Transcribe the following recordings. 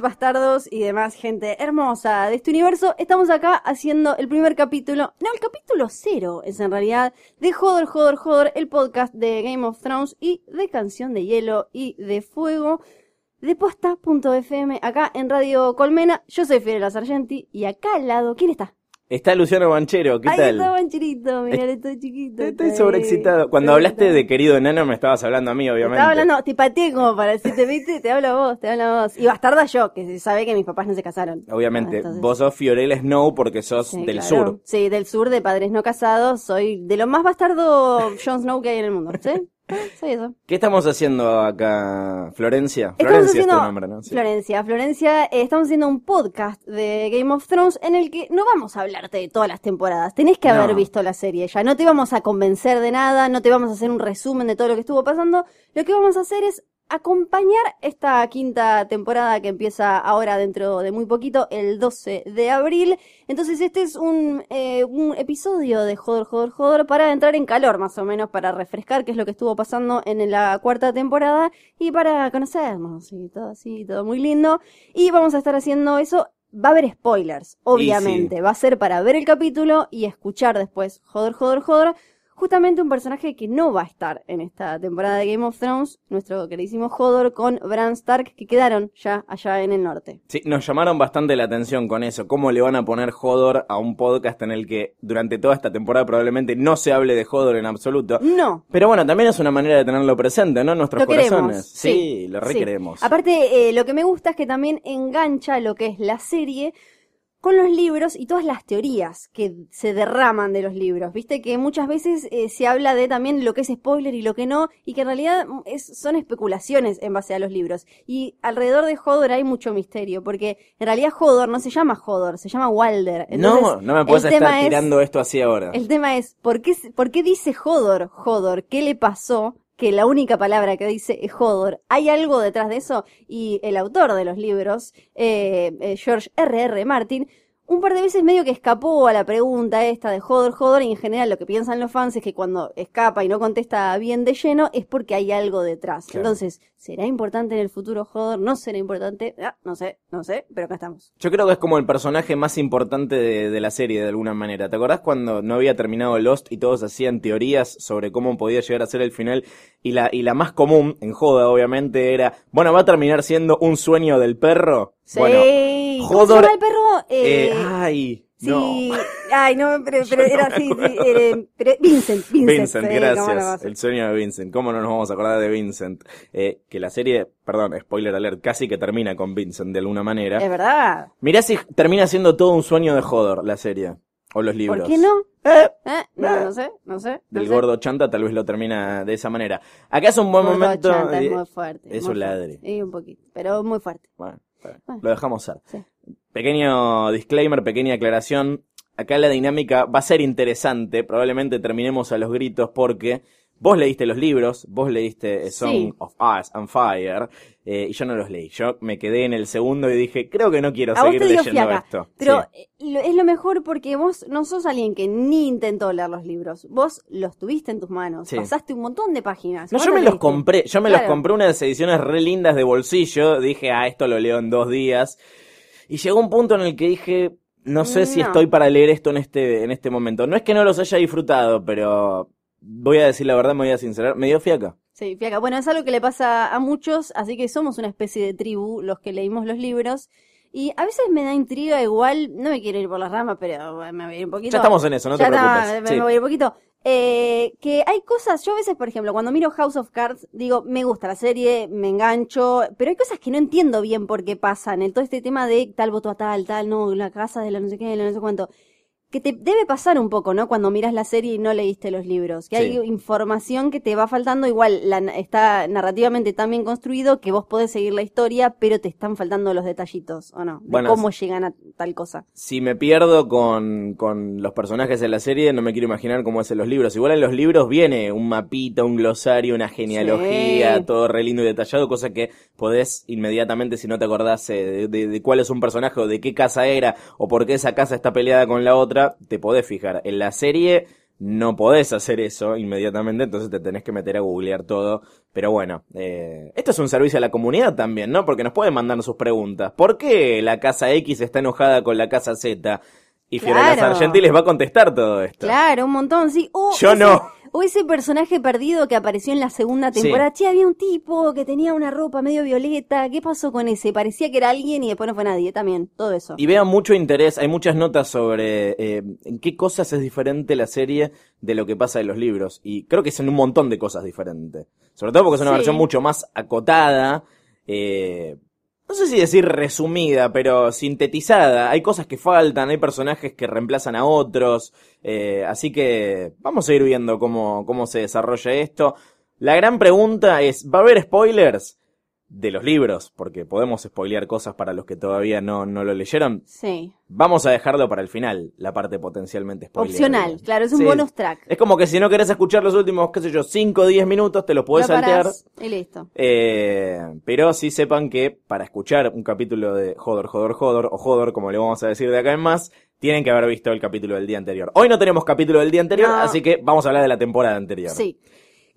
Bastardos y demás gente hermosa de este universo, estamos acá haciendo el primer capítulo, no, el capítulo cero es en realidad, de Joder, Joder, Joder, el podcast de Game of Thrones y de Canción de Hielo y de Fuego de posta.fm acá en Radio Colmena. Yo soy Fiorella Sargenti y acá al lado, ¿quién está? Está Luciano Banchero, ¿qué Ahí tal? está Bancherito, mirá, estoy chiquito. Estoy está sobreexcitado. ahí. Cuando hablaste de querido enano me estabas hablando a mí, Te obviamente. estaba hablando, te pateé como para decirte, viste, te hablo a vos, te hablo a vos. Y bastarda yo, que se sabe que mis papás no se casaron. Obviamente, Ah, entonces- vos sos Fiorella Snow porque sos Sí, del claro. sur. Sí, del sur, de padres no casados. Soy de lo más bastardo Jon Snow que hay en el mundo. ¿Sí? Soy eso. ¿Qué estamos haciendo acá, Florencia? Florencia haciendo, es tu nombre, ¿no? Sí. Florencia, Florencia, eh, estamos haciendo un podcast de Game of Thrones en el que no vamos a hablarte de todas las temporadas. Tenés que haber No. visto la serie ya. No te vamos a convencer de nada, no te vamos a hacer un resumen de todo lo que estuvo pasando. Lo que vamos a hacer es acompañar esta quinta temporada que empieza ahora dentro de muy poquito, el 12 de abril. Entonces este es un, eh, un episodio de Joder, Joder, Joder para entrar en calor más o menos, para refrescar qué es lo que estuvo pasando en la cuarta temporada y para conocernos y todo así, todo muy lindo. Y vamos a estar haciendo eso. Va a haber spoilers, obviamente. Va a ser para ver el capítulo y escuchar después Joder, Joder, Joder. Justamente un personaje que no va a estar en esta temporada de Game of Thrones, nuestro queridísimo Hodor con Bran Stark, que quedaron ya allá en el norte. Sí, nos llamaron bastante la atención con eso. ¿Cómo le van a poner Hodor a un podcast en el que durante toda esta temporada probablemente no se hable de Hodor en absoluto? No, Pero bueno, también es una manera de tenerlo presente, ¿no? En nuestros Lo queremos, corazones. Sí, sí, lo sí. requeremos. Aparte, eh, lo que me gusta es que también engancha lo que es la serie con los libros y todas las teorías que se derraman de los libros. Viste que muchas veces eh, se habla de también lo que es spoiler y lo que no, y que en realidad mm, es- son especulaciones en base a los libros. Y alrededor de Hodor hay mucho misterio, porque en realidad Hodor no se llama Hodor, se llama Walder. no, Entonces, no me puedes estar es- tirando esto así ahora. el tema es, ¿por qué, ¿por qué dice Hodor, Hodor? ¿Qué le pasó? Que la única palabra que dice es Hodor. ¿Hay algo detrás de eso? Y el autor de los libros, eh, eh, George R.R. R. Martin, un par de veces medio que escapó a la pregunta esta de Hodor, Hodor, y en general lo que piensan los fans es que cuando escapa y no contesta bien de lleno es porque hay algo detrás. Claro. Entonces, ¿será importante en el futuro Hodor? ¿No será importante? Ah, no sé, no sé, pero acá estamos. Yo creo que es como el personaje más importante de, de la serie de alguna manera. ¿Te acordás cuando no había terminado Lost y todos hacían teorías sobre cómo podía llegar a ser el final? Y la, y la más común, en joda obviamente, era, bueno, va a terminar siendo un sueño del perro. Sí. Bueno, ¿Cómo se llama el perro? eh, Eh, ay, Sí, no. ay, no, pero, pero Yo no era así, sí, eh, pero Vincent, Vincent. Vincent, gracias. El sueño de Vincent. ¿Cómo no nos vamos a acordar de Vincent? Eh, que la serie, perdón, spoiler alert, casi que termina con Vincent de alguna manera. Es verdad. Mirá si termina siendo todo un sueño de Hodor la serie. O los libros. ¿Por qué no? Eh, ¿Eh? No, no sé, no sé. no del sé. gordo chanta tal vez lo termina de esa manera. Acá es un buen Gordo momento. chanta, es muy fuerte. es muy un fuerte. ladre. Sí, un poquito, pero muy fuerte. bueno, Bueno. lo dejamos ser. Sí. Pequeño disclaimer, pequeña aclaración. Acá la dinámica va a ser interesante. Probablemente terminemos a los gritos porque vos leíste los libros, vos leíste Song Sí. of Ice and Fire eh, y yo no los leí. Yo me quedé en el segundo y dije, creo que no quiero A seguir leyendo fiaca, esto. pero Sí. eh, es lo mejor porque vos no sos alguien que ni intentó leer los libros. Vos los tuviste en tus manos, Sí. pasaste un montón de páginas. No, ¿Vos yo me los leíste? compré, yo me Claro. los compré unas ediciones re lindas de bolsillo, dije, ah, esto lo leo en dos días. Y llegó un punto en el que dije, no sé si estoy para leer esto en este, en este momento. No es que no los haya disfrutado, pero voy a decir la verdad, me voy a sincerar, me dio fiaca. Sí, fiaca. Bueno, es algo que le pasa a muchos, así que somos una especie de tribu, los que leímos los libros. Y a veces me da intriga igual, no me quiero ir por las ramas, pero me voy a ir un poquito. Ya estamos en eso, no te está, preocupes. me, Sí. me voy a ir un poquito. Eh, que hay cosas, yo a veces, por ejemplo, cuando miro House of Cards, digo, me gusta la serie, me engancho, pero hay cosas que no entiendo bien por qué pasan. En todo este tema de tal voto a tal, tal, no, la casa de la no sé qué, la no sé cuánto. Que te debe pasar un poco, ¿no? Cuando miras la serie y no leíste los libros. Que hay información que te va faltando. Igual la, está narrativamente tan bien construido que vos podés seguir la historia, pero te están faltando los detallitos, ¿o no? De Bueno, cómo llegan a tal cosa. Si me pierdo con, con los personajes de la serie, no me quiero imaginar cómo es en los libros. Igual en los libros viene un mapita, un glosario, una genealogía, Sí. todo re lindo y detallado, cosa que podés inmediatamente, si no te acordás eh, de, de- de cuál es un personaje o de qué casa era o por qué esa casa está peleada con la otra, te podés fijar. En la serie no podés hacer eso inmediatamente, entonces te tenés que meter a googlear todo. Pero bueno, eh, esto es un servicio a la comunidad también, ¿no? Porque nos pueden mandar sus preguntas. ¿Por qué la casa X está enojada con la casa Z? Y Fiorella Claro. Sargenti les va a contestar todo esto. Claro, un montón, sí. O Yo ese- no. O ese personaje perdido que apareció en la segunda Sí. temporada. Che, había un tipo que tenía una ropa medio violeta. ¿Qué pasó con ese? Parecía que era alguien y después no fue nadie. También, todo eso. Y vean mucho interés, hay muchas notas sobre eh, en qué cosas es diferente la serie de lo que pasa en los libros. Y creo que son un montón de cosas diferentes. Sobre todo porque es una Sí. versión mucho más acotada. eh, no sé si decir resumida, pero sintetizada. Hay cosas que faltan, hay personajes que reemplazan a otros. eh, así que vamos a ir viendo cómo, cómo se desarrolla esto. La gran pregunta es, ¿va a haber spoilers? De los libros, porque podemos spoilear cosas para los que todavía no, no lo leyeron. Sí. Vamos a dejarlo para el final, la parte potencialmente spoiler. Opcional, claro, es un Sí. bonus track. Es como que si no querés escuchar los últimos, qué sé yo, 5 o 10 minutos, te los podés Lo saltear. Y listo. Eh, pero sí sepan que para escuchar un capítulo de Jodor, Jodor, Jodor, o Jodor, como le vamos a decir de acá en más, tienen que haber visto el capítulo del día anterior. Hoy no tenemos capítulo del día anterior, No. así que vamos a hablar de la temporada anterior. Sí.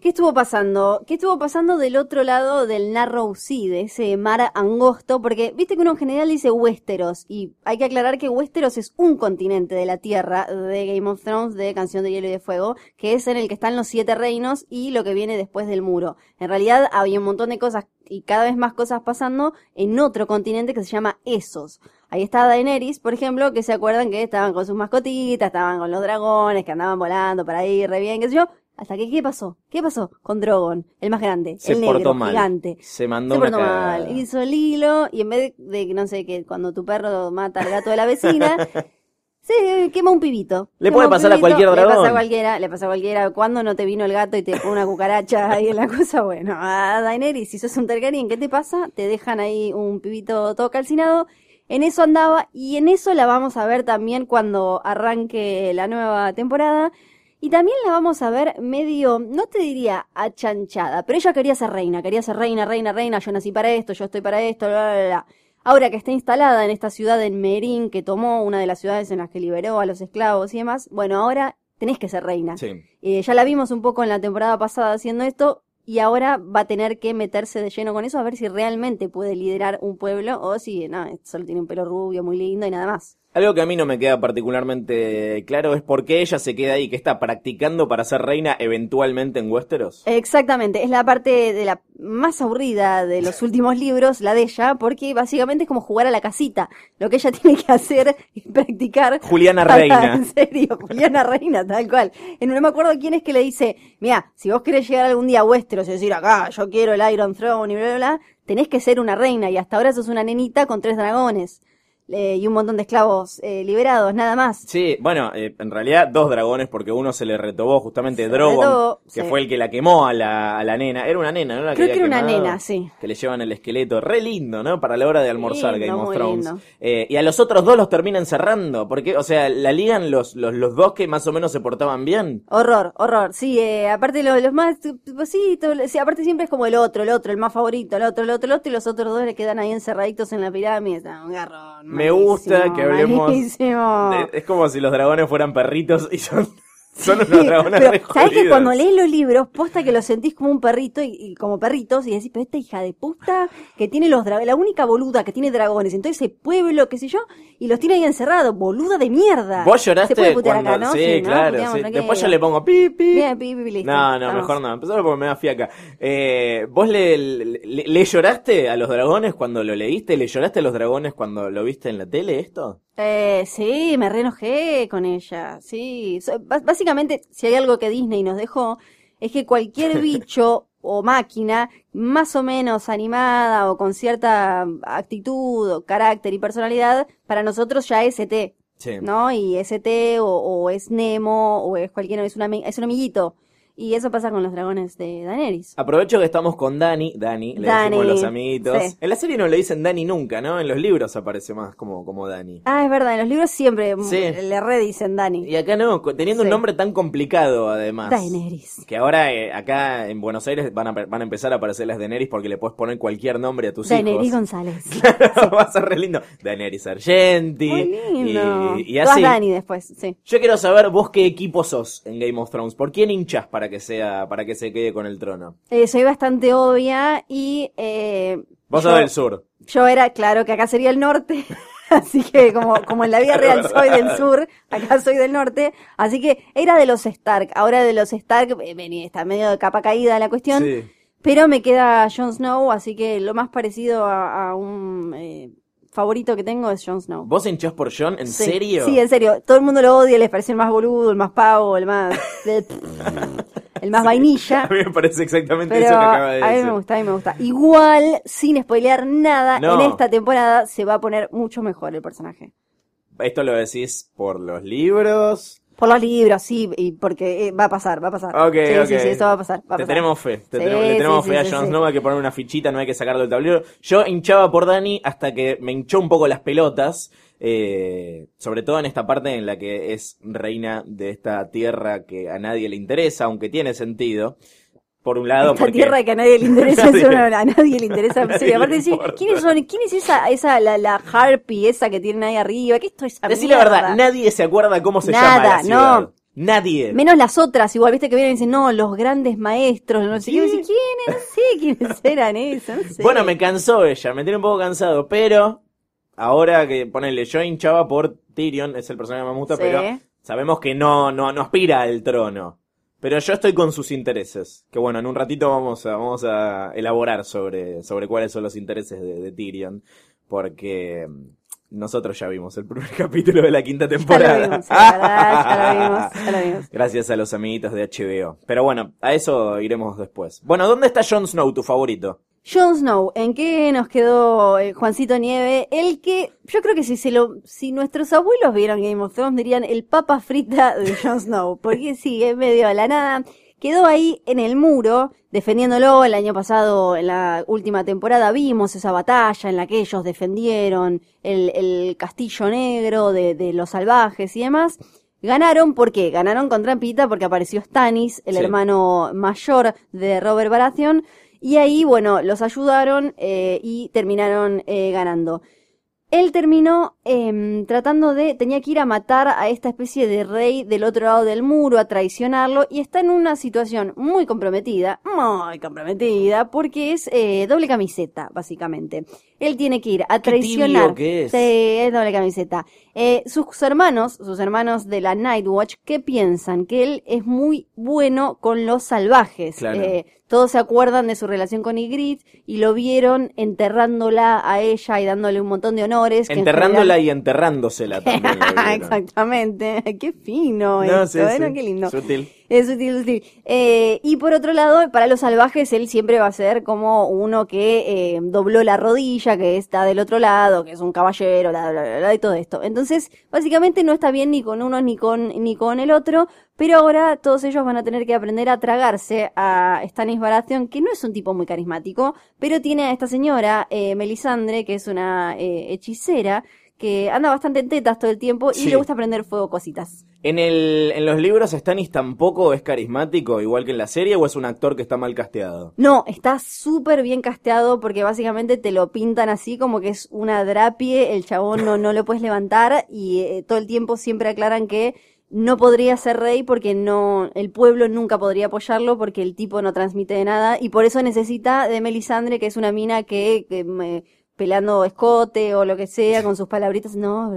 ¿Qué estuvo pasando? ¿Qué estuvo pasando del otro lado del Narrow Sea, de ese mar angosto? Porque viste que uno en general dice Westeros, y hay que aclarar que Westeros es un continente de la Tierra de Game of Thrones, de Canción de Hielo y de Fuego, que es en el que están los siete reinos y lo que viene después del muro. En realidad había un montón de cosas y cada vez más cosas pasando en otro continente que se llama Essos. Ahí está Daenerys, por ejemplo, que se acuerdan que estaban con sus mascotitas, estaban con los dragones, que andaban volando por ahí, re bien, qué sé yo. Hasta que, ¿qué pasó? ¿Qué pasó con Drogon, el más grande, Se el negro, portó mal. gigante? Se mandó Se una portó cagada. mal, hizo el hilo y en vez de, de, no sé, que cuando tu perro mata al gato de la vecina, se quema un pibito. Le Quema puede pasar a cualquier Le pasa dragón. a cualquiera, le pasa a cualquiera. ¿Cuándo no te vino el gato y te pone una cucaracha ahí en la cosa? Bueno, a Daenerys, si sos un Targaryen, ¿qué te pasa? Te dejan ahí un pibito todo calcinado. En eso andaba y en eso la vamos a ver también cuando arranque la nueva temporada. Y también la vamos a ver medio, no te diría achanchada, pero ella quería ser reina, quería ser reina, reina, reina, yo nací para esto, yo estoy para esto, bla, bla, bla. Ahora que está instalada en esta ciudad en Merín, que tomó una de las ciudades en las que liberó a los esclavos y demás, bueno, ahora tenés que ser reina. Sí. Eh, ya la vimos un poco en la temporada pasada haciendo esto y ahora va a tener que meterse de lleno con eso a ver si realmente puede liderar un pueblo o si no, solo tiene un pelo rubio muy lindo y nada más. Algo que a mí no me queda particularmente claro es por qué ella se queda ahí, que está practicando para ser reina eventualmente en Westeros. Exactamente, es la parte de la más aburrida de los últimos libros, la de ella, porque básicamente es como jugar a la casita. Lo que ella tiene que hacer es practicar. Juliana para- Reina. En serio, Juliana Reina, tal cual. En, no me acuerdo quién es que le dice, mira, si vos querés llegar algún día a Westeros y decir acá, yo quiero el Iron Throne y bla, bla, bla, tenés que ser una reina y hasta ahora sos una nenita con tres dragones. Eh, y un montón de esclavos eh, liberados, nada más. Sí, bueno, eh, en realidad dos dragones porque uno se le retobó justamente Se Drogon, retobó, que sí. fue el que la quemó a la, a la nena. Era una nena, ¿no? La Creo que era una nena, sí. Que le llevan el esqueleto. Re lindo, ¿no? Para la hora de almorzar Lindo, Game of Thrones. Eh, y a los otros dos los terminan cerrando. Porque, o sea, la ligan los, los, los dos que más o menos se portaban bien. Horror, horror. Sí, eh, aparte los, los más, pues sí, todo- sí, aparte siempre es como el otro, el otro, el más favorito, el otro, el otro, el otro, y los otros dos le quedan ahí encerraditos en la pirámide. Un garrón. Me gusta que hablemos de- es como si los dragones fueran perritos y son Son unos dragones pero, re ¿Sabés que cuando lees los libros, posta que los sentís como un perrito y, y como perritos y decís, pero esta hija de puta que tiene los dragones, la única boluda que tiene dragones en todo ese pueblo, qué sé yo, y los tiene ahí encerrados, boluda de mierda. Vos lloraste Se puede putear cuando... acá, ¿no? Sí, ¿no? claro. Sí. Después yo le pongo pi, pi. Bien, pi, pi, pi. No, no, Vamos. mejor no. Empezó porque me da fiaca. Eh, ¿Vos le, le, le lloraste a los dragones cuando lo leíste? ¿Le lloraste a los dragones cuando lo viste en la tele esto? Eh, sí, me re enojé con ella, sí. So- bás- Básicamente, si hay algo que Disney nos dejó, es que cualquier bicho o máquina más o menos animada o con cierta actitud o carácter y personalidad, para nosotros ya es ET, Sí. ¿no? Y es ET o, o es Nemo o es cualquiera, es un amiguito. Y eso pasa con los dragones de Daenerys. Aprovecho que estamos con Dani, Dani, le Dani, decimos los amiguitos. sí. En la serie no le dicen Dani nunca, ¿no? En los libros aparece más como, como Dani. Ah, es verdad, en los libros siempre Sí. le redicen Dani. Y acá no, teniendo un nombre tan complicado además. Daenerys. Que ahora eh, acá en Buenos Aires van a, van a empezar a aparecer las Daenerys porque le puedes poner cualquier nombre a tus Daenerys hijos. González. Va a ser re lindo. Daenerys Argenti. Muy lindo. Y, y así. Dani después, sí. Yo quiero saber vos qué equipo sos en Game of Thrones. ¿Por quién hinchás para que sea, para que se quede con el trono? Eh, soy bastante obvia y eh, Vos sos del sur. yo era, claro, que acá sería el norte, así que como, como en la vida real soy del sur, acá soy del norte, así que era de los Stark, ahora de los Stark, eh, venía, está medio de capa caída la cuestión, Sí. pero me queda Jon Snow, así que lo más parecido a, a un eh, favorito que tengo es Jon Snow. ¿Vos hinchás por John? ¿En Sí, serio? Sí, en serio. Todo el mundo lo odia, les parece el más boludo, el más pavo, el más. el más vainilla. A mí me parece exactamente Pero eso que acaba de a mí decir. me gusta, a mí me gusta. Igual, sin spoilear nada, No. en esta temporada se va a poner mucho mejor el personaje. ¿Esto lo decís por los libros? Por los libros, sí, y porque eh, va a pasar, va a pasar. Ok, sí, ok. sí, sí, eso va a pasar. Va a Te pasar. tenemos fe, te Sí, tenemos- le tenemos sí, fe a sí, Jon sí. Snow, hay que poner una fichita, no hay que sacarlo del tablero. Yo hinchaba por Dani hasta que me hinchó un poco las pelotas, eh, sobre todo en esta parte en la que es reina de esta tierra que a nadie le interesa, aunque tiene sentido. Por un lado, Esta porque... tierra que a nadie le interesa, Nadie- a nadie le interesa. nadie sí, aparte le decir. ¿quiénes son? ¿Quién es esa, esa, la, la harpy esa que tienen ahí arriba? ¿Qué esto es Decir la verdad, nadie se acuerda cómo se Nada, llama la ciudad. no. Nadie. Menos las otras, igual, viste que vienen y dicen, no, los grandes maestros, no sé Sí. qué, ¿quiénes? No sé quiénes eran no sé. Bueno, me cansó ella, me tiene un poco cansado, pero ahora que ponele, yo hinchaba por Tyrion, es el personaje que me gusta, Sí. pero sabemos que no, no, no aspira al trono. Pero yo estoy con sus intereses. Que bueno, en un ratito vamos a, vamos a elaborar sobre, sobre cuáles son los intereses de, de Tyrion. Porque mm, nosotros ya vimos el primer capítulo de la quinta Ya temporada. lo vimos, la verdad, ya lo vimos, ya lo vimos. Gracias a los amiguitos de HBO. Pero bueno, a eso iremos después. Bueno, ¿dónde está Jon Snow, tu favorito? Jon Snow, ¿en qué nos quedó eh, Juancito Nieve? El que, yo creo que si se lo, si nuestros abuelos vieron Game of Thrones dirían el papa frita de Jon Snow, porque sí, es medio a la nada. Quedó ahí en el muro, defendiéndolo. El año pasado, en la última temporada, vimos esa batalla en la que ellos defendieron el, el castillo negro de, de los salvajes y demás. Ganaron, ¿por qué? Ganaron con trampita porque apareció Stannis, el Sí. hermano mayor de Robert Baratheon, y ahí, bueno, los ayudaron eh, y terminaron eh, ganando. Él terminó em, tratando de, tenía que ir a matar a esta especie de rey del otro lado del muro, a traicionarlo, y está en una situación muy comprometida, muy comprometida, porque es eh, doble camiseta, básicamente. Él tiene que ir a Qué traicionar. tibio que es. Sí, es doble camiseta. Eh, sus hermanos, sus hermanos de la Nightwatch, ¿qué piensan? Que él es muy bueno con los salvajes. Claro. Todos se acuerdan de su relación con Ygritte y lo vieron enterrándola a ella y dándole un montón de honores. que en Enterrándola general- y enterrándosela también. Exactamente. Qué No, fino esto, sí, ¿eh? sí. No, Qué lindo. Sutil. Es sutil, sutil. Eh, y por otro lado, para los salvajes, él siempre va a ser como uno que eh, dobló la rodilla, que está del otro lado, que es un caballero, bla, bla, bla, bla, y todo esto. Entonces, básicamente no está bien ni con uno ni con, ni con el otro, pero ahora todos ellos van a tener que aprender a tragarse a Stannis Baratheon, que no es un tipo muy carismático, pero tiene a esta señora, eh, Melisandre, que es una eh, hechicera, que anda bastante en tetas todo el tiempo y Sí. le gusta prender fuego cositas. En, el, en los libros Stannis tampoco es carismático, igual que en la serie, o es un actor que está mal casteado. No, está súper bien casteado porque básicamente te lo pintan así como que es una drapie, el chabón no, no lo puedes levantar y eh, todo el tiempo siempre aclaran que no podría ser rey porque no, el pueblo nunca podría apoyarlo porque el tipo no transmite de nada y por eso necesita de Melisandre, que es una mina que, que me- pelando escote o lo que sea, con sus palabritas, no,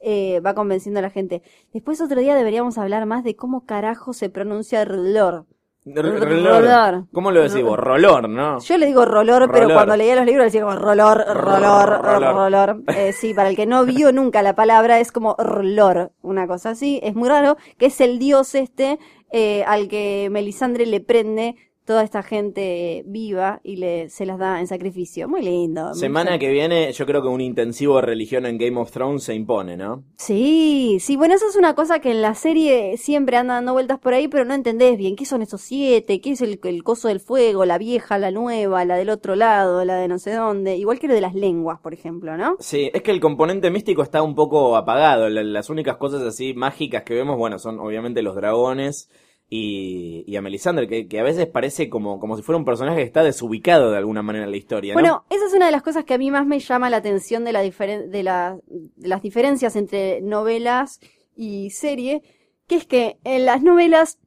eh, va convenciendo a la gente. Después otro día deberíamos hablar más de cómo carajo se pronuncia Rolor. Rolor. ¿Cómo lo decimos? Rolor, ¿no? Yo le digo rolor, pero cuando leía los libros decía como rolor, rolor, Rolor. rolor. Eh, sí, para el que no vio nunca la palabra es como rolor, una cosa así. Es muy raro, que es el dios este eh, al que Melisandre le prende toda esta gente viva y le se las da en sacrificio. Muy lindo. Semana que viene, yo creo que un intensivo de religión en Game of Thrones se impone, ¿no? Sí, sí, bueno, eso es una cosa que en la serie siempre anda dando vueltas por ahí, pero no entendés bien qué son esos siete, qué es el, el coso del fuego, la vieja, la nueva, la del otro lado, la de no sé dónde, igual que lo de las lenguas, por ejemplo, ¿no? Sí, es que el componente místico está un poco apagado. La- Las únicas cosas así mágicas que vemos, bueno, son obviamente los dragones y, y a Melisandre, que, que a veces parece como, como si fuera un personaje que está desubicado de alguna manera en la historia, ¿no? Bueno, esa es una de las cosas que a mí más me llama la atención de, la diferen- de, la- de las diferencias entre novelas y serie, que es que en las novelas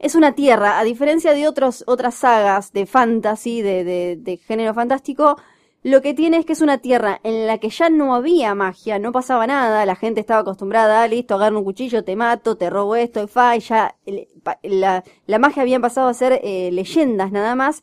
es una tierra, a diferencia de otros, otras sagas de fantasy, de, de, de género fantástico, lo que tiene es que es una tierra en la que ya no había magia, no pasaba nada, la gente estaba acostumbrada, "Ah, listo, agarro un cuchillo, te mato, te robo esto, fa, y ya la, la magia había pasado a ser eh, leyendas nada más,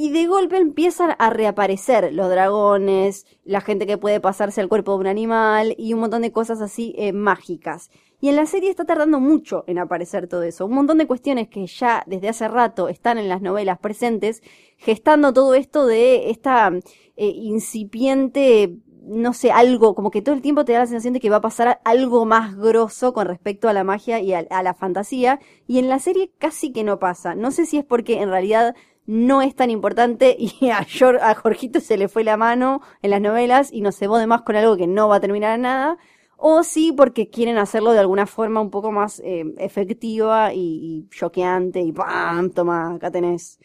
y de golpe empiezan a reaparecer los dragones, la gente que puede pasarse al cuerpo de un animal y un montón de cosas así eh, mágicas. Y en la serie está tardando mucho en aparecer todo eso. Un montón de cuestiones que ya desde hace rato están en las novelas presentes, gestando todo esto de esta eh, incipiente, no sé, algo, como que todo el tiempo te da la sensación de que va a pasar algo más grosso con respecto a la magia y a, a la fantasía. Y en la serie casi que no pasa. No sé si es porque en realidad no es tan importante y a, a Jorgito se le fue la mano en las novelas y nos cebó de más con algo que no va a terminar nada. O sí porque quieren hacerlo de alguna forma un poco más eh, efectiva y, y choqueante y ¡pam! Toma, acá tenés.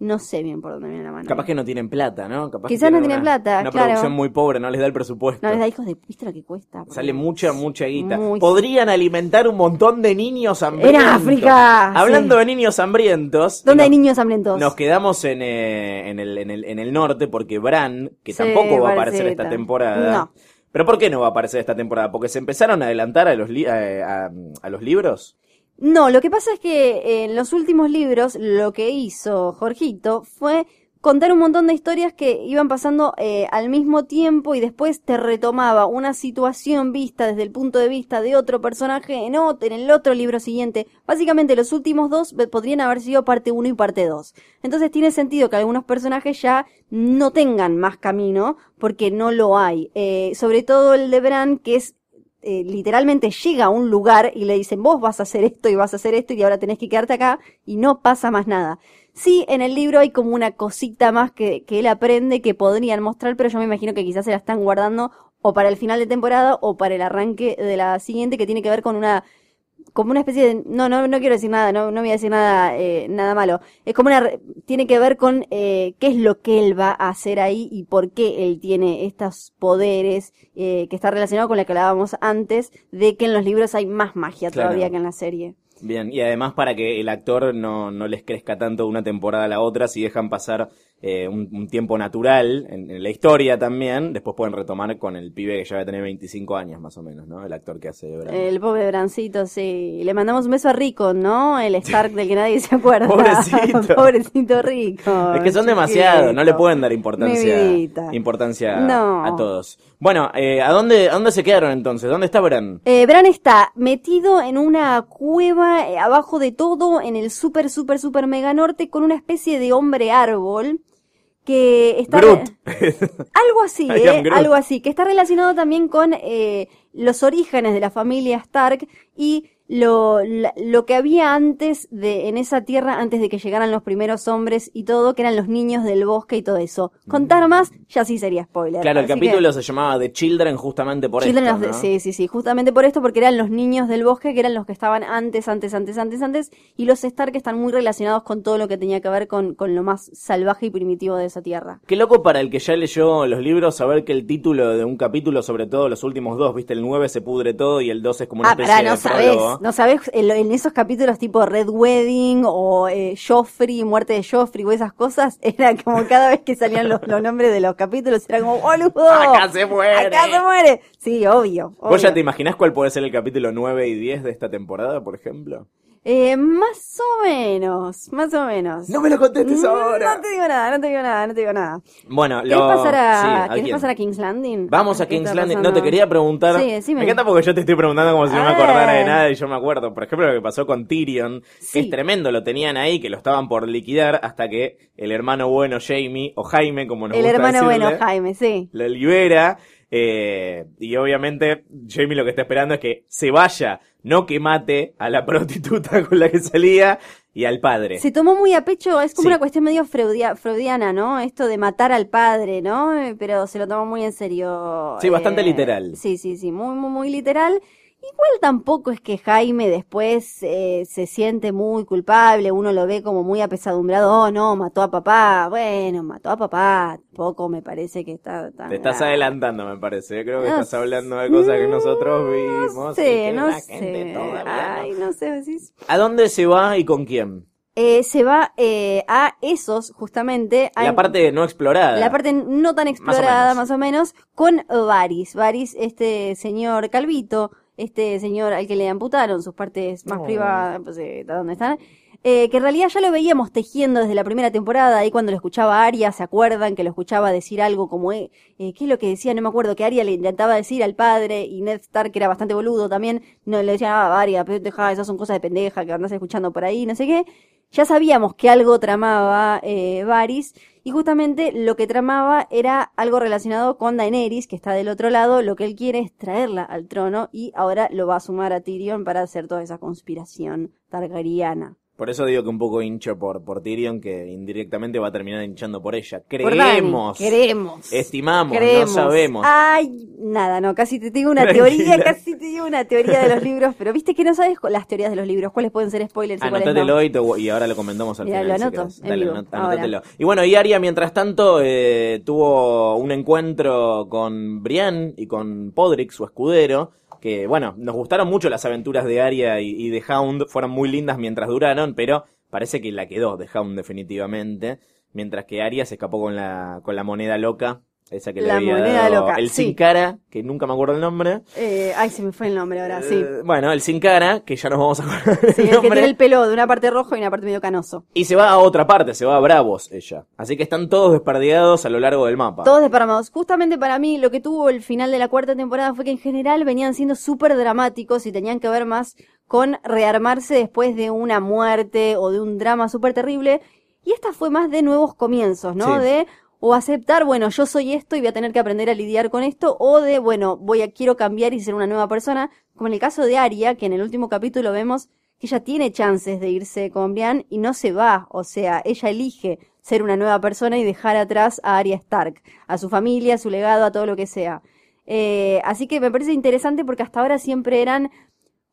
No sé bien por dónde viene la mano. Capaz que no tienen plata, ¿no? Capaz que Quizás no tienen plata, Una claro. producción muy pobre, no les da el presupuesto. No les da hijos de... ¿Viste lo que cuesta? Sale mucha, mucha guita. Muy- Podrían alimentar un montón de niños hambrientos. En África, Hablando sí. de niños hambrientos. ¿Dónde hay niños hambrientos? Nos quedamos en, eh, en, el, en, el, en el norte porque Bran, que Sí, tampoco va a aparecer esta temporada. No. ¿Pero por qué no va a aparecer esta temporada? ¿Porque se empezaron a adelantar a los, li- a, a- a los libros? No, lo que pasa es que eh, en los últimos libros lo que hizo Jorgito fue contar un montón de historias que iban pasando eh, al mismo tiempo y después te retomaba una situación vista desde el punto de vista de otro personaje en otro, en el otro libro siguiente. Básicamente los últimos dos podrían haber sido parte 1 y parte 2. Entonces tiene sentido que algunos personajes ya no tengan más camino porque no lo hay. Eh, sobre todo el de Bran que es eh, literalmente llega a un lugar y le dicen vos vas a hacer esto y vas a hacer esto y ahora tenés que quedarte acá y no pasa más nada. Sí, en el libro hay como una cosita más que, que él aprende que podrían mostrar, pero yo me imagino que quizás se la están guardando o para el final de temporada o para el arranque de la siguiente que tiene que ver con una como una especie de no no no quiero decir nada no no voy a decir nada eh, nada malo es como una tiene que ver con eh, qué es lo que él va a hacer ahí y por qué él tiene estos poderes eh, que está relacionado con lo que hablábamos antes de que en los libros hay más magia Claro. todavía que en la serie Bien, y además para que el actor no, no les crezca tanto de una temporada a la otra, si dejan pasar eh, un, un tiempo natural en, en la historia también, después pueden retomar con el pibe que ya va a tener 25 años más o menos, ¿no? El actor que hace Bran. el pobre Brancito sí le mandamos un beso a Rico no el Stark del que nadie se acuerda Pobrecito. pobrecito Rico Es que son demasiados, no le pueden dar importancia, importancia No. a todos. Bueno, eh, ¿a dónde, a dónde se quedaron entonces? ¿Dónde está Bran? Eh, Bran está metido en una cueva eh, abajo de todo en el super super super mega norte con una especie de hombre árbol que está Groot. algo así, eh, algo así, que está relacionado también con eh, los orígenes de la familia Stark y lo, lo que había antes de, en esa tierra, antes de que llegaran los primeros hombres y todo, que eran los niños del bosque y todo eso. Contar más, ya sí sería spoiler. Claro, el Así capítulo que- se llamaba The Children justamente por Children esto, ¿no? Sí, sí, sí, justamente por esto, porque eran los niños del bosque, que eran los que estaban antes, antes, antes, antes, antes, y los Stark están muy relacionados con todo lo que tenía que ver con, con lo más salvaje y primitivo de esa tierra. Qué loco para el que ya leyó los libros saber que el título de un capítulo, sobre todo los últimos dos, viste, el 9 se pudre todo y el 12 es como una Ah, especie pará, de no sabés, prólogo. no sabés, en, en esos capítulos tipo Red Wedding o eh, Joffrey, muerte de Joffrey o esas cosas, era como cada vez que salían los, los nombres de los capítulos, era como, ¡boludo! ¡Acá se muere! ¡Acá se muere! Sí, obvio. ¿Vos ya obvio. te imaginás cuál puede ser el capítulo 9 y 10 de esta temporada, por ejemplo? Eh, más o menos, más o menos. No me lo contestes ahora. No te digo nada, no te digo nada, no te digo nada. Bueno, ¿Querés lo... pasar a, sí, ¿a ¿querés pasar a King's Landing? Vamos a ¿Qué King's Landing. No, te quería preguntar. Sí, decime. Me encanta porque yo te estoy preguntando como si no me acordara de nada y yo me acuerdo. Por ejemplo, lo que pasó con Tyrion, que Sí. es tremendo, lo tenían ahí, que lo estaban por liquidar hasta que el hermano bueno Jamie, o Jaime, como nos El gusta hermano decirle, bueno, Jaime, sí. lo libera. Eh, y obviamente Jamie lo que está esperando es que se vaya, no que mate a la prostituta con la que salía y al padre. Se tomó muy a pecho, es como Sí. una cuestión medio freudia- freudiana, ¿no? Esto de matar al padre, ¿no? Eh, Pero se lo tomó muy en serio. Sí, bastante literal. Sí, sí, sí, muy, muy, muy literal. Igual tampoco es que Jaime después eh, se siente muy culpable, uno lo ve como muy apesadumbrado, oh no, mató a papá, bueno, mató a papá, tampoco me parece que está tan Te estás grave. adelantando, me parece. Creo que No estás hablando de cosas que nosotros No vimos. y sé, que no la sé. no. Ay, no sé. ¿A dónde se va y con quién? Eh, se va eh, a esos, justamente. a La parte no explorada. La parte no tan explorada, más o menos, con Varys. Varys, este señor Calvito, este señor al que le amputaron sus partes más Oh. privadas, pues, eh, ¿de dónde están? Eh, que en realidad ya lo veíamos tejiendo desde la primera temporada, ahí cuando lo escuchaba a Arya, ¿se acuerdan? Que lo escuchaba decir algo como, eh, eh, ¿qué es lo que decía? No me acuerdo, que Arya le intentaba decir al padre, y Ned Stark, que era bastante boludo también, no le decía, ah, Arya, pero deja, esas son cosas de pendeja que andás escuchando por ahí, no sé qué. Ya sabíamos que algo tramaba eh, Varys, y justamente lo que tramaba era algo relacionado con Daenerys, que está del otro lado. Lo que él quiere es traerla al trono, y ahora lo va a sumar a Tyrion para hacer toda esa conspiración targaryana. Por eso digo que un poco hincho por, por Tyrion, que indirectamente va a terminar hinchando por ella. Creemos. Queremos. Estimamos, Creemos. no sabemos. Ay, nada, no, casi te digo una Tranquila. teoría, casi te digo una teoría de los libros, pero viste que no sabes las teorías de los libros, cuáles pueden ser spoilers y cuáles Anótatelo no. y, te- y ahora lo comentamos al Mirá, final. lo si anoto, en Dale, anot- anótatelo. Y bueno, y Aria, mientras tanto, eh, tuvo un encuentro con Brienne y con Podrick, su escudero. Que bueno, nos gustaron mucho las aventuras de Aria y, de Hound, fueron muy lindas mientras duraron, pero parece que la quedó de Hound definitivamente. Mientras que Aria se escapó con la, con la moneda loca, esa que le La había moneda dado loca, el sí. Sin Cara, que nunca me acuerdo el nombre. Eh, ay, se me fue el nombre ahora, sí. Eh, bueno, el Sin Cara, que ya nos vamos a acordar Sí, el que nombre. tiene el pelo de una parte rojo y una parte medio canoso. Y se va a otra parte, se va a Bravos ella. Así que están todos desperdigados a lo largo del mapa. Todos desparramados. Justamente para mí lo que tuvo el final de la cuarta temporada fue que en general venían siendo súper dramáticos y tenían que ver más con rearmarse después de una muerte o de un drama súper terrible. Y esta fue más de nuevos comienzos, ¿no? Sí. De o aceptar, bueno, yo soy esto y voy a tener que aprender a lidiar con esto, o de, bueno, voy a quiero cambiar y ser una nueva persona, como en el caso de Arya, que en el último capítulo vemos que ella tiene chances de irse con Brian y no se va, o sea, ella elige ser una nueva persona y dejar atrás a Arya Stark, a su familia, a su legado, a todo lo que sea. Eh, así que me parece interesante porque hasta ahora siempre eran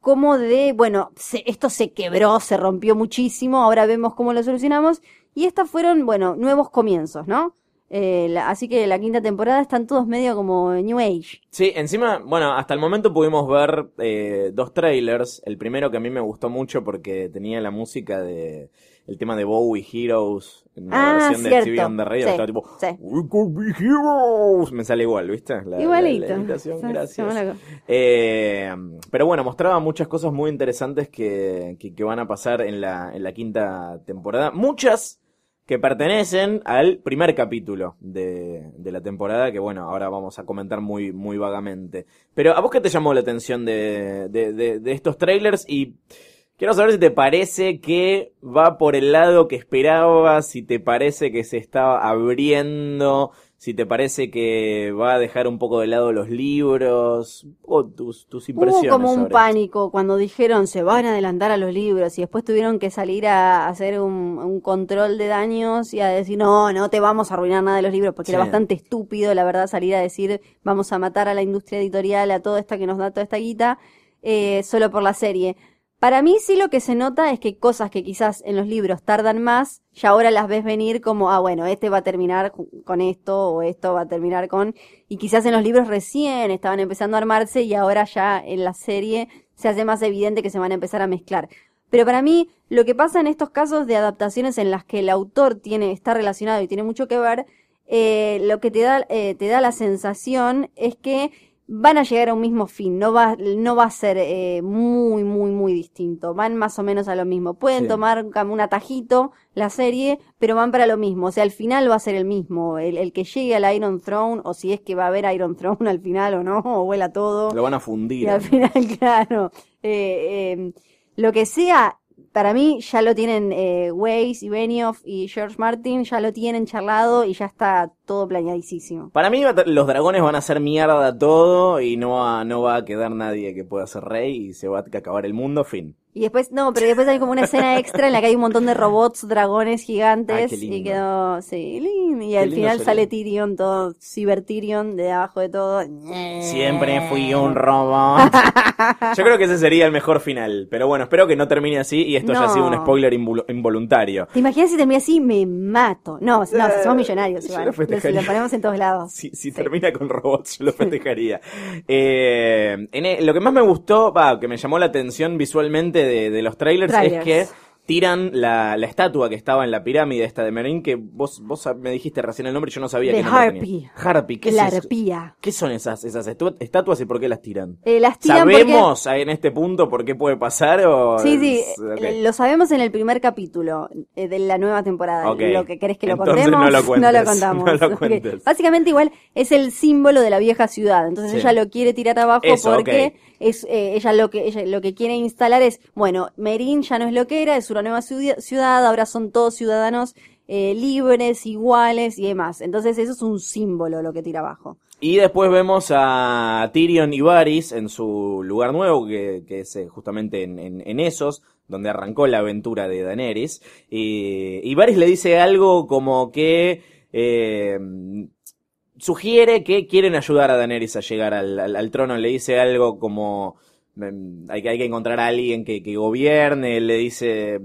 como de, bueno, se- esto se quebró, se rompió muchísimo, ahora vemos cómo lo solucionamos, y estas fueron, bueno, nuevos comienzos, ¿no? Eh, la- así que la quinta temporada están todos medio como New Age. Sí, encima, bueno, hasta el momento pudimos ver eh, dos trailers. El primero que a mí me gustó mucho porque tenía la música de el tema de Bowie Heroes en la Ah, versión de cierto. TV on the Radio. Sí, Estaba tipo, sí. We could be heroes. Me sale igual, ¿viste? La- Igualito. la gracias. Eh, pero bueno, mostraba muchas cosas muy interesantes que, que, que van a pasar en la, en la quinta temporada. Muchas que pertenecen al primer capítulo de, de la temporada, que bueno, ahora vamos a comentar muy, muy vagamente. Pero ¿a vos qué te llamó la atención de, de, de, estos trailers? Y quiero saber si te parece que va por el lado que esperabas, si te parece que se está abriendo, si te parece que va a dejar un poco de lado los libros, o tus, tus impresiones. Hubo como un sobre pánico cuando dijeron se van a adelantar a los libros y después tuvieron que salir a hacer un, un control de daños y a decir no, no te vamos a arruinar nada de los libros porque era bastante estúpido la verdad salir a decir vamos a matar a la industria editorial, a toda esta que nos da toda esta guita eh, solo por la serie. Para mí sí lo que se nota es que cosas que quizás en los libros tardan más, ya ahora las ves venir como, ah, bueno, este va a terminar con esto o esto va a terminar con... Y quizás en los libros recién estaban empezando a armarse y ahora ya en la serie se hace más evidente que se van a empezar a mezclar. Pero para mí, lo que pasa en estos casos de adaptaciones en las que el autor tiene, está relacionado y tiene mucho que ver, eh, lo que te da, eh, te da la sensación es que van a llegar a un mismo fin, no va, no va a ser eh, muy, muy, muy distinto, van más o menos a lo mismo. Pueden Sí. tomar como un atajito la serie, pero van para lo mismo, o sea, al final va a ser el mismo, el, el que llegue al Iron Throne, o si es que va a haber Iron Throne al final o no, o vuela todo. Lo van a fundir. Y al final, claro, eh, eh, lo que sea, para mí ya lo tienen eh, Weiss y Benioff y George Martin, ya lo tienen charlado y ya está todo planeadísimo. Para mí los dragones van a hacer mierda todo y no va, no va a quedar nadie que pueda ser rey y se va a acabar el mundo, fin. Y después, no, pero después hay como una escena extra en la que hay un montón de robots, dragones gigantes. Y quedó, sí, lindo. Y Qué al lindo final sale Tyrion, todo Cyber Tyrion, de abajo de todo. Siempre fui un robot. Yo creo que ese sería el mejor final. Pero bueno, espero que no termine así y esto haya No. sido un spoiler involu- involuntario. ¿Te imaginas si termina así? Me mato. No, no, si somos millonarios igual. lo Lo, festejaría. lo ponemos en todos lados. Si, si termina con robots, yo lo festejaría. Eh, en lo que más me gustó, va, que me llamó la atención visualmente de, los Trailers. es que tiran la, la estatua que estaba en la pirámide esta de Merín, que vos, vos me dijiste recién el nombre y yo no sabía De qué nombre Harpy. Harpy, ¿qué La es eso? arpía. ¿Qué son esas, esas estatuas y por qué las tiran? Eh, las tiran porque- ¿Sabemos en este punto por qué puede pasar o...? Sí, sí, es- ok. lo sabemos en el primer capítulo eh, de la nueva temporada. Ok. Lo que querés que lo Entonces contemos, no lo cuentes, contamos. no lo Ok. cuentes. Básicamente igual es el símbolo de la vieja ciudad. Entonces Sí. ella lo quiere tirar abajo Eso, porque es eh, ella lo que ella lo que quiere instalar es, bueno, Merín ya no es lo que era, es una nueva ciudad, ahora son todos ciudadanos eh, libres, iguales y demás. Entonces eso es un símbolo lo que tira abajo. Y después vemos a Tyrion y Varys en su lugar nuevo, que, es eh, justamente en, esos, donde arrancó la aventura de Daenerys. Y, y Varys le dice algo como que eh, sugiere que quieren ayudar a Daenerys a llegar al, trono. Le dice algo como hay que, hay que encontrar a alguien que, que gobierne. Le dice...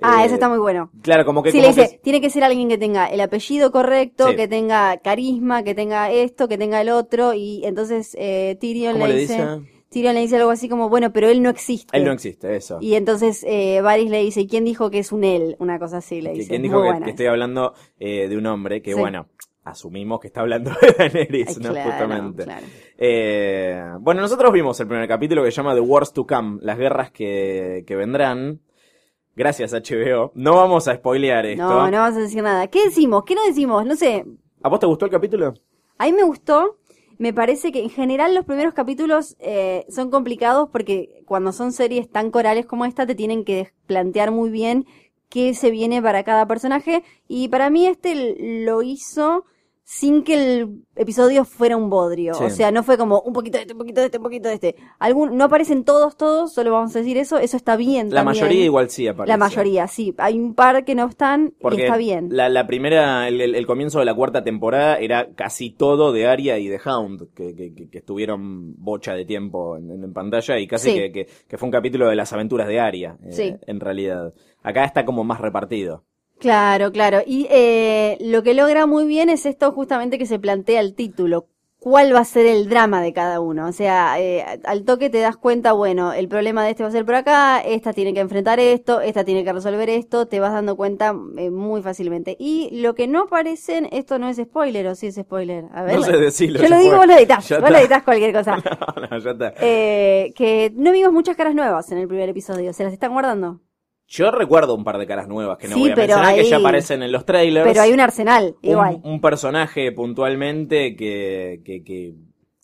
Ah, eh, eso está muy bueno. Claro, como que... Sí, como le dice, que- tiene que ser alguien que tenga el apellido correcto, Sí. que tenga carisma, que tenga esto, que tenga el otro, y entonces eh, Tyrion ¿Cómo le le dice? Tyrion le dice algo así como, bueno, pero él no existe. Él no existe, eso. Y entonces eh, Varys le dice, ¿y quién dijo que es un él? Una cosa así le dice. ¿Quién dijo que, estoy hablando eh, de un hombre que, Sí. bueno, asumimos que está hablando de Daenerys, ¿no? claro, Justamente. claro. Eh, bueno, nosotros vimos el primer capítulo que se llama The Wars to Come, las guerras que, que vendrán. Gracias, HBO. No vamos a spoilear esto. No, no vamos a decir nada. ¿Qué decimos? ¿Qué no decimos? No sé. ¿A vos te gustó el capítulo? A mí me gustó. Me parece que en general los primeros capítulos eh, son complicados porque cuando son series tan corales como esta te tienen que plantear muy bien qué se viene para cada personaje y para mí este lo hizo sin que el episodio fuera un bodrio. Sí. O sea, no fue como un poquito de este, un poquito de este, un poquito de este. Algún, no aparecen todos, todos, solo vamos a decir eso. Eso está bien. La también. mayoría igual sí aparece. La mayoría, sí. Hay un par que no están Porque y está bien. La, la primera, el, el- el comienzo de la cuarta temporada era casi todo de Arya y de Hound, que, que- que- que estuvieron bocha de tiempo en, en pantalla y casi Sí. que, que- fue un capítulo de las aventuras de Arya, eh, Sí. en realidad. Acá está como más repartido. Claro, claro. Y eh, lo que logra muy bien es esto justamente que se plantea el título. ¿Cuál va a ser el drama de cada uno? O sea, eh, al toque te das cuenta, bueno, el problema de este va a ser por acá, esta tiene que enfrentar esto, esta tiene que resolver esto, te vas dando cuenta eh, muy fácilmente. Y lo que no aparecen, esto no es spoiler, o sí es spoiler. A ver, No sé decirlo, yo lo digo, vos lo editás, vos lo editás cualquier cosa. No, no, ya está. Eh, que no vimos muchas caras nuevas en el primer episodio, se las están guardando. Yo recuerdo un par de caras nuevas que no Sí, voy a mencionar, que ya aparecen en los trailers. Pero hay un arsenal, un, igual. un personaje puntualmente que, que, que,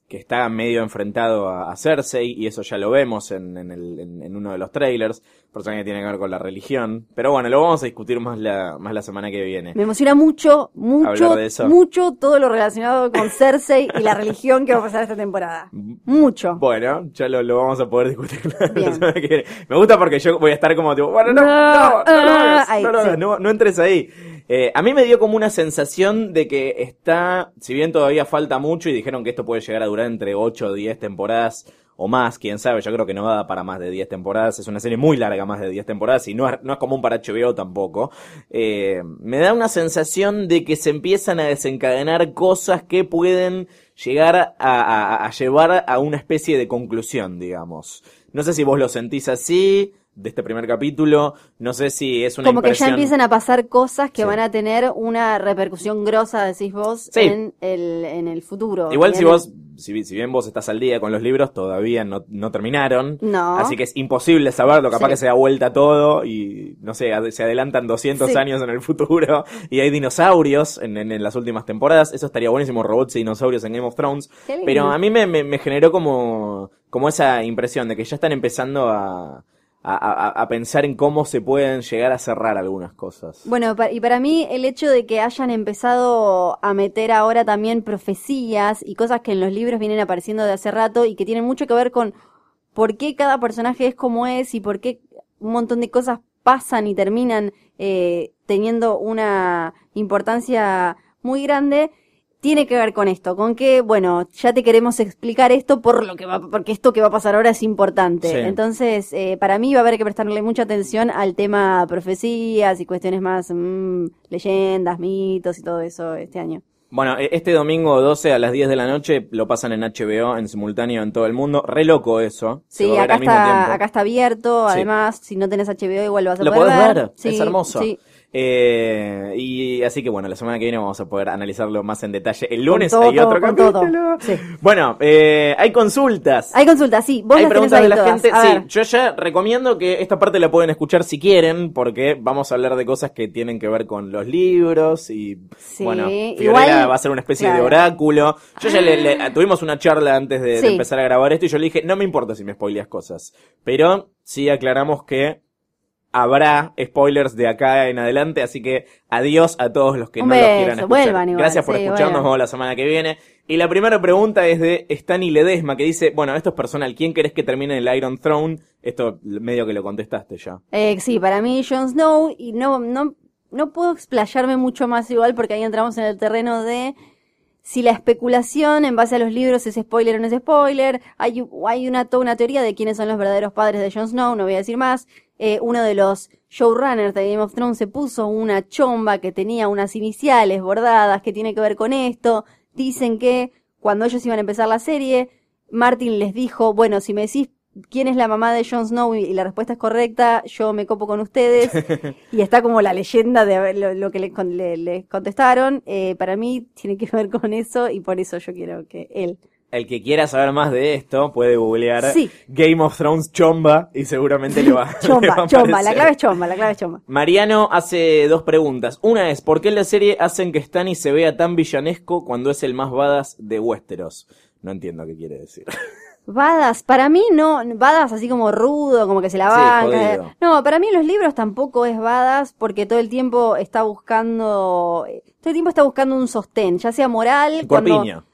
que está medio enfrentado a, a Cersei, y eso ya lo vemos en, en, el- en- en uno de los trailers, personaje que tiene que ver con la religión. Pero bueno, lo vamos a discutir más la, más la semana que viene. Me emociona mucho, mucho, mucho todo lo relacionado con Cersei y la religión que va a pasar esta temporada. Mucho. Bueno, ya lo, lo vamos a poder discutir la semana que viene. Me gusta porque yo voy a estar como tipo, bueno, no, no, No, no, lo ah, hagas, ahí, no, lo hagas, sí. no, no entres ahí. Eh, a mí me dio como una sensación de que está, si bien todavía falta mucho y dijeron que esto puede llegar a durar entre 8 o 10 temporadas o más, quién sabe, yo creo que no da para más de 10 temporadas, es una serie muy larga, más de 10 temporadas, y no es, no es común para HBO tampoco. Eh, me da una sensación de que se empiezan a desencadenar cosas que pueden llegar a, a- a llevar a una especie de conclusión, digamos. No sé si vos lo sentís así, de este primer capítulo, no sé si es una Como que ya empiezan a pasar cosas que Sí. van a tener una repercusión grosa, decís vos, Sí. en, el, en el futuro. Igual si el- vos, si, si bien vos estás al día con los libros, todavía no, no terminaron. No. Así que es imposible saberlo, capaz Sí. que se da vuelta todo y, no sé, se adelantan 200 Sí. años en el futuro y hay dinosaurios en, en- en las últimas temporadas. Eso estaría buenísimo, robots y dinosaurios en Game of Thrones. Pero a mí me, me- me generó como, como esa impresión de que ya están empezando a, a, a- a pensar en cómo se pueden llegar a cerrar algunas cosas. Bueno, y para mí el hecho de que hayan empezado a meter ahora también profecías y cosas que en los libros vienen apareciendo de hace rato y que tienen mucho que ver con por qué cada personaje es como es y por qué un montón de cosas pasan y terminan eh, teniendo una importancia muy grande, tiene que ver con esto, con que, bueno, ya te queremos explicar esto por lo que va, porque esto que va a pasar ahora es importante. Sí. Entonces, eh, para mí va a haber que prestarle mucha atención al tema profecías y cuestiones más mm, leyendas, mitos y todo eso este año. Bueno, e- este domingo 12 a las 10 de la noche lo pasan en HBO en simultáneo en todo el mundo. Re loco eso. Sí, acá está, acá está abierto. Sí. Además, si no tenés HBO, igual lo vas a Lo poder podés ver. ver, Sí, es hermoso. sí. Eh, y así que bueno, la semana que viene vamos a poder analizarlo más en detalle. El lunes todo, hay otro capítulo. Sí. Bueno, eh, hay consultas. Hay consultas, sí. Vos Hay las preguntas de la todas. gente. A Sí, ver. yo ya recomiendo que esta parte la pueden escuchar si quieren, porque vamos a hablar de cosas que tienen que ver con los libros y Sí, bueno, igual- Fiorella va a ser una especie de oráculo. Yo ya le, le- tuvimos una charla antes de, empezar a grabar esto y yo le dije, no me importa si me spoileas cosas, pero sí aclaramos que habrá spoilers de acá en adelante, así que adiós a todos los que Un no los beso, quieran escuchar. vuelvan igual, Gracias por sí, escucharnos, vuelvan. nos vemos la semana que viene. Y la primera pregunta es de Stani Ledesma, que dice, bueno, esto es personal, ¿quién querés que termine el Iron Throne? Esto medio que lo contestaste ya. Eh, sí, para mí Jon Snow y no, no, no puedo explayarme mucho más igual porque ahí entramos en el terreno de si la especulación en base a los libros es spoiler o no es spoiler. Hay, hay una, toda una teoría de quiénes son los verdaderos padres de Jon Snow, no voy a decir más. Eh, uno de los showrunners de Game of Thrones se puso una chomba que tenía unas iniciales bordadas que tiene que ver con esto. Dicen que cuando ellos iban a empezar la serie, Martin les dijo, bueno, si me decís quién es la mamá de Jon Snow y, la respuesta es correcta, yo me copo con ustedes. y está como la leyenda de lo, lo que le, con- le- le contestaron. Eh, para mí tiene que ver con eso y por eso yo quiero que él. El que quiera saber más de esto puede googlear Sí. Game of Thrones chomba y seguramente le va, le va Chomba, a chomba, la clave es chomba, la clave es chomba. Mariano hace dos preguntas. Una es, ¿por qué en la serie hacen que Stanny se vea tan villanesco cuando es el más badass de Westeros? No entiendo qué quiere decir. Badas, para mí no, Badas así como rudo, como que se la Sí, banca. jodido. no, para mí en los libros tampoco es Badas porque todo el tiempo está buscando, todo el tiempo está buscando un sostén, ya sea moral, cuando, Corpiño.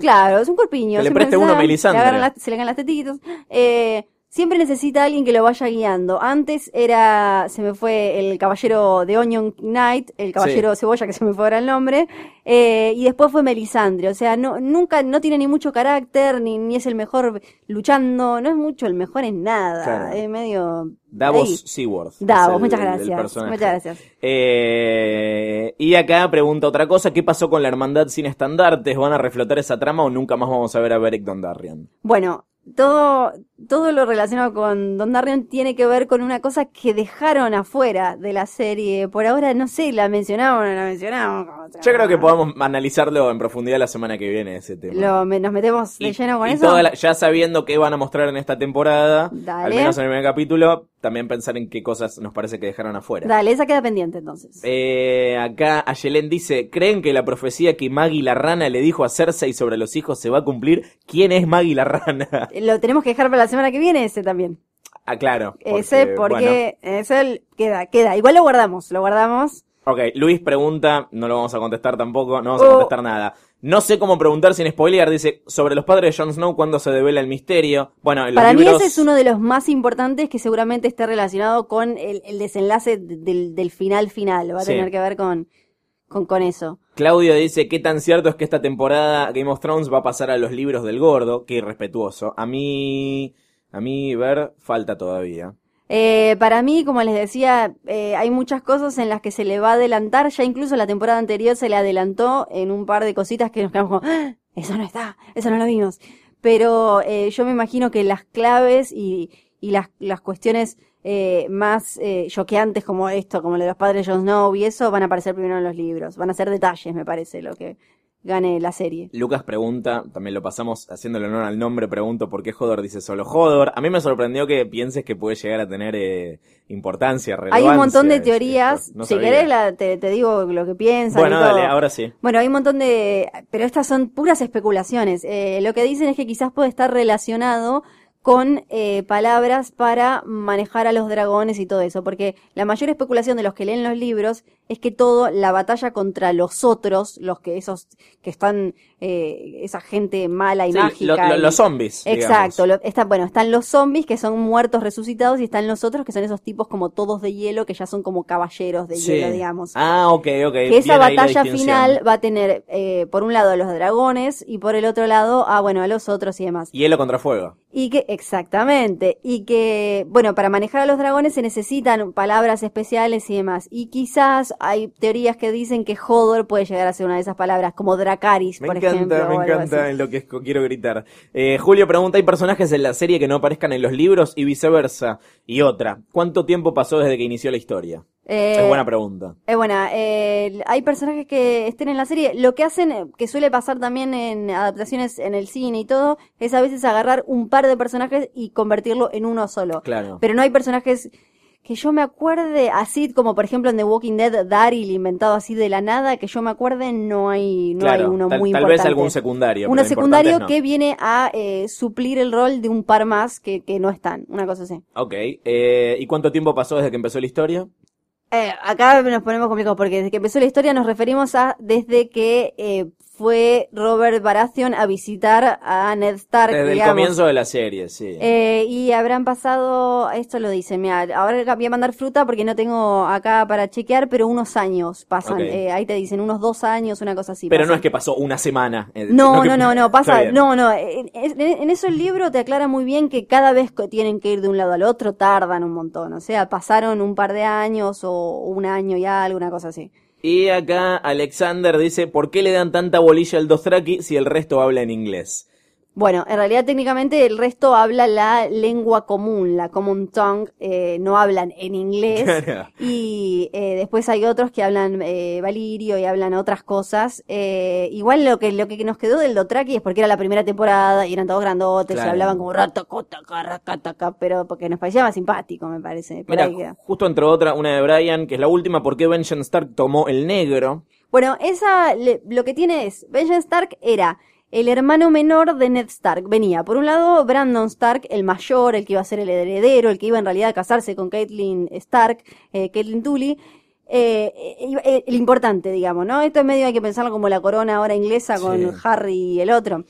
Claro, es un corpiño. Que le preste uno a Melisandre. se le caen las tetitos. Eh, siempre necesita alguien que lo vaya guiando. Antes era, se me fue el caballero de Onion Knight, el caballero cebolla, que se me fue ahora el nombre, eh, y después fue Melisandre. O sea, no, nunca, no tiene ni mucho carácter, ni, ni es el mejor luchando, no es mucho el mejor en nada. Claro. Es medio... Davos ahí. Seaworth. Davos, el- muchas gracias. muchas gracias. Eh, y acá pregunta otra cosa, ¿qué pasó con la hermandad sin estandartes? ¿Van a reflotar esa trama o nunca más vamos a ver a Beric Dondarrion? Bueno, todo, todo lo relacionado con Don Darion tiene que ver con una cosa que dejaron afuera de la serie. Por ahora, no sé, la mencionamos o no la mencionamos. Yo creo que podamos analizarlo en profundidad la semana que viene ese tema. Lo, me- nos metemos de Y- lleno con y eso. la- ya sabiendo qué van a mostrar en esta temporada, Dale. al menos en el primer capítulo, también pensar en qué cosas nos parece que dejaron afuera. Dale, esa queda pendiente entonces. Eh, acá Ayelen dice, ¿creen que la profecía que Maggie la rana le dijo a Cersei sobre los hijos se va a cumplir? ¿Quién es Maggie la rana? Lo tenemos que dejar para la semana que viene, ese también. ah, claro. ese bueno. porque ese queda, queda. Igual lo guardamos, lo guardamos. Ok, Luis pregunta, no lo vamos a contestar tampoco, no vamos a Oh. contestar nada. No sé cómo preguntar sin spoilear, dice, sobre los padres de Jon Snow, ¿cuándo se devela el misterio? Bueno, en los Para mí ese es uno de los más importantes que seguramente esté relacionado con el, el desenlace de- del, del final final. Va a Sí. tener que ver con, con, con eso. Claudio dice, ¿qué tan cierto es que esta temporada Game of Thrones va a pasar a los libros del gordo? Qué irrespetuoso. A mí, a mí ver, falta todavía. Eh, para mí, como les decía, eh, hay muchas cosas en las que se le va a adelantar. Ya incluso la temporada anterior se le adelantó en un par de cositas que nos quedamos como, "Ah, eso no está, eso no lo vimos. Pero eh, yo me imagino que las claves y, y las, las cuestiones eh, más eh, choqueantes como esto, como lo de los padres de Jon Snow y eso, van a aparecer primero en los libros. Van a ser detalles, me parece, lo que gane la serie. Lucas pregunta, también lo pasamos haciéndole honor al nombre, pregunto por qué Hodor dice solo Hodor. A mí me sorprendió que pienses que puede llegar a tener eh, importancia, Hay relevancia. un montón de teorías. No si sabía. querés, la- te, te digo lo que piensan. Bueno, y todo. dale, ahora sí. Bueno, hay un montón de... Pero estas son puras especulaciones. Eh, lo que dicen es que quizás puede estar relacionado con eh, palabras para manejar a los dragones y todo eso, porque la mayor especulación de los que leen los libros es que todo, la batalla contra los otros, los que esos que están, eh, esa gente mala y Sí, mágica. lo- lo- y- los zombies. Exacto, lo- está, bueno, están los zombies que son muertos resucitados y están los otros que son esos tipos como todos de hielo que ya son como caballeros de Sí. hielo, digamos Ah, ok, ok. que esa batalla final va a tener eh, por un lado a los dragones y por el otro lado a bueno a los otros y demás Hielo contra fuego. y que exactamente y que bueno para manejar a los dragones se necesitan palabras especiales y demás y quizás hay teorías que dicen que Hodor puede llegar a ser una de esas palabras como Dracaris Me por encanta, ejemplo me encanta así. en lo que es- quiero gritar. Eh, Julio pregunta, ¿hay personajes en la serie que no aparezcan en los libros y viceversa? Y otra, ¿cuánto tiempo pasó desde que inició la historia? Eh, es buena pregunta. Es buena. Eh, hay personajes que estén en la serie. Lo que hacen, que suele pasar también en adaptaciones en el cine y todo, es a veces agarrar un par de personajes y convertirlo en uno solo. Claro. Pero no hay personajes que yo me acuerde así, como por ejemplo en The Walking Dead, Daryl inventado así de la nada, que yo me acuerde, no hay, no claro, hay uno tal, muy tal importante. vez algún secundario. Uno secundario que viene a eh, suplir el rol de un par más que, que no están, una cosa así. Ok, eh, ¿y cuánto tiempo pasó desde que empezó la historia? Eh, acá nos ponemos complicados porque desde que empezó la historia nos referimos a desde que eh, fue Robert Baratheon a visitar a Ned Stark, Desde el comienzo de la serie, sí. Eh, y habrán pasado, esto lo dice, mira, ahora voy a mandar fruta porque no tengo acá para chequear, pero unos años pasan, eh, ahí te dicen unos dos años, una cosa así. pero no es que pasó una semana. eh, No, que- no, no, no, Está pasa, no, no, en, en- en eso el libro te aclara muy bien que cada vez que tienen que ir de un lado al otro tardan un montón, o sea, pasaron un par de años o un año y algo, una cosa así. Y acá Alexander dice, ¿por qué le dan tanta bolilla al Dothraki si el resto habla en inglés? Bueno, en realidad técnicamente el resto habla la lengua común, la common tongue, eh, no hablan en inglés. Y eh, después hay otros que hablan eh, valirio y hablan otras cosas. Eh, igual lo que lo que nos quedó del Dotraki es porque era la primera temporada y eran todos grandotes Claro. y hablaban como racataca, pero porque nos parecía más simpático, me parece. Por Mira, ahí queda. justo entró otra, una de Brian, que es la última, ¿por qué Benjen Stark tomó el negro? Bueno, esa le- lo que tiene es, Benjen Stark era el hermano menor de Ned Stark. Venía, por un lado, Brandon Stark, el mayor, el que iba a ser el heredero, el que iba en realidad a casarse con Caitlyn Stark, eh, Caitlyn Tully. Eh, eh, el importante, digamos, ¿no? Esto es medio hay que pensarlo como la corona ahora inglesa con Sí. Harry y el otro.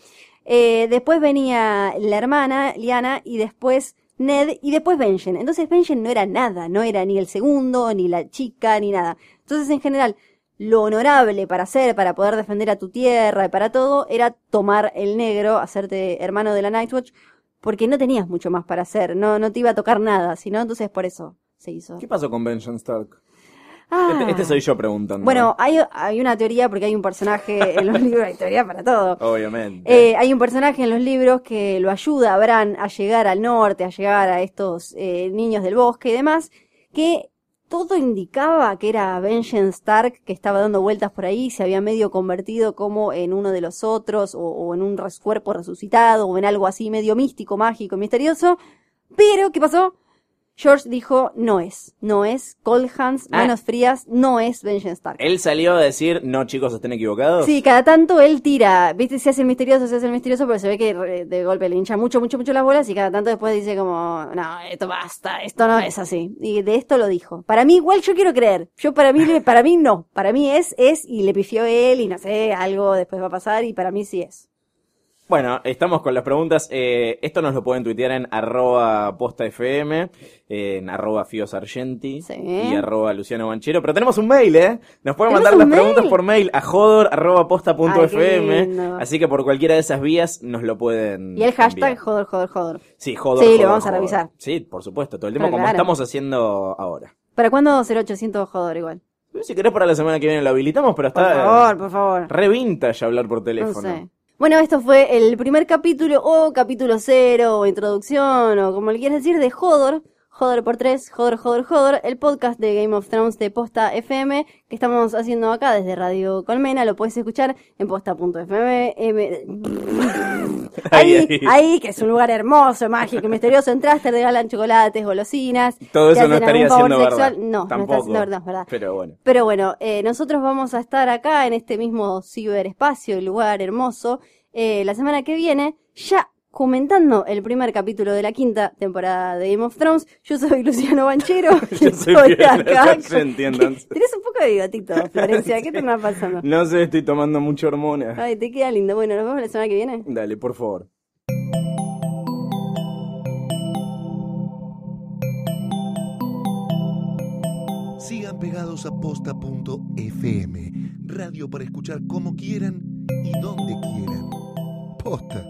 Eh, después venía la hermana, Liana, y después Ned, y después Benjen. Entonces Benjen no era nada, no era ni el segundo, ni la chica, ni nada. Entonces, en general, lo honorable para hacer, para poder defender a tu tierra y para todo, era tomar el negro, hacerte hermano de la Nightwatch, porque no tenías mucho más para hacer, no, no te iba a tocar nada, sino entonces por eso se hizo. ¿Qué pasó con Benjen Stark? Ah. Este, este soy yo preguntando. Bueno, hay, hay una teoría porque hay un personaje en los libros, hay teoría para todo. Obviamente. Eh, hay un personaje en los libros que lo ayuda a Bran a llegar al norte, a llegar a estos eh, niños del bosque y demás, que todo indicaba que era Benjen Stark que estaba dando vueltas por ahí, se había medio convertido como en uno de los otros, o, o en un cuerpo resucitado, o en algo así medio místico, mágico, misterioso. Pero, ¿qué pasó? George dijo, no es, no es, Cold Hands, Ah. manos frías, no es Benjen Stark. Él salió a decir, no chicos, estén equivocados. Sí, cada tanto él tira, viste, se hace el misterioso, se hace el misterioso, pero se ve que de golpe le hincha mucho, mucho, mucho las bolas y cada tanto después dice como, no, esto basta, esto no es así. Y de esto lo dijo. Para mí igual yo quiero creer. Yo para mí, para mí no. Para mí es, es y le pifió él y no sé, algo después va a pasar y para mí sí es. Bueno, estamos con las preguntas. Eh, esto nos lo pueden tuitear en arroba postafm, en arroba fiosargenti Sí. y arroba luciano banchero. Pero tenemos un mail, ¿eh? Nos pueden ¿Tenemos mandar las un preguntas por mail a jodor arroba posta punto Ay, fm. Así que por cualquiera de esas vías nos lo pueden Y el hashtag, enviar. joder, joder, joder. Sí, jodor. Sí, lo jodor, vamos a jodor. revisar. Sí, por supuesto. Todo el tiempo como estamos haciendo ahora. ¿Para cuándo será 800 joder igual? Si querés para la semana que viene lo habilitamos, pero Por está favor, por favor. re vintage hablar por No teléfono. sé. Bueno, esto fue el primer capítulo, o capítulo cero, o introducción, o como le quieras decir, de Hodor. Hodor por tres, Hodor, Hodor, Hodor, el podcast de Game of Thrones de Posta FM, que estamos haciendo acá desde Radio Colmena, lo puedes escuchar en posta.fm. M- Ahí, Ahí, ahí. que es un lugar hermoso, mágico, misterioso, entras, te regalan chocolates, golosinas. Todo eso no estaría siendo verdad. No, no Tampoco. está siendo verdad, es verdad. Pero bueno. Pero bueno, eh, nosotros vamos a estar acá en este mismo ciberespacio, el lugar hermoso, eh, la semana que viene, ya comentando el primer capítulo de la quinta temporada de Game of Thrones. Yo soy Luciano Banchero. y Yo soy acá. Tienes un poco de bigotito, Florencia. ¿Qué te está pasando? No sé, estoy tomando mucha hormona. Ay, te queda lindo. Bueno, nos vemos la semana que viene. Dale, por favor. Sigan pegados a posta.fm, radio para escuchar como quieran y donde quieran. Posta.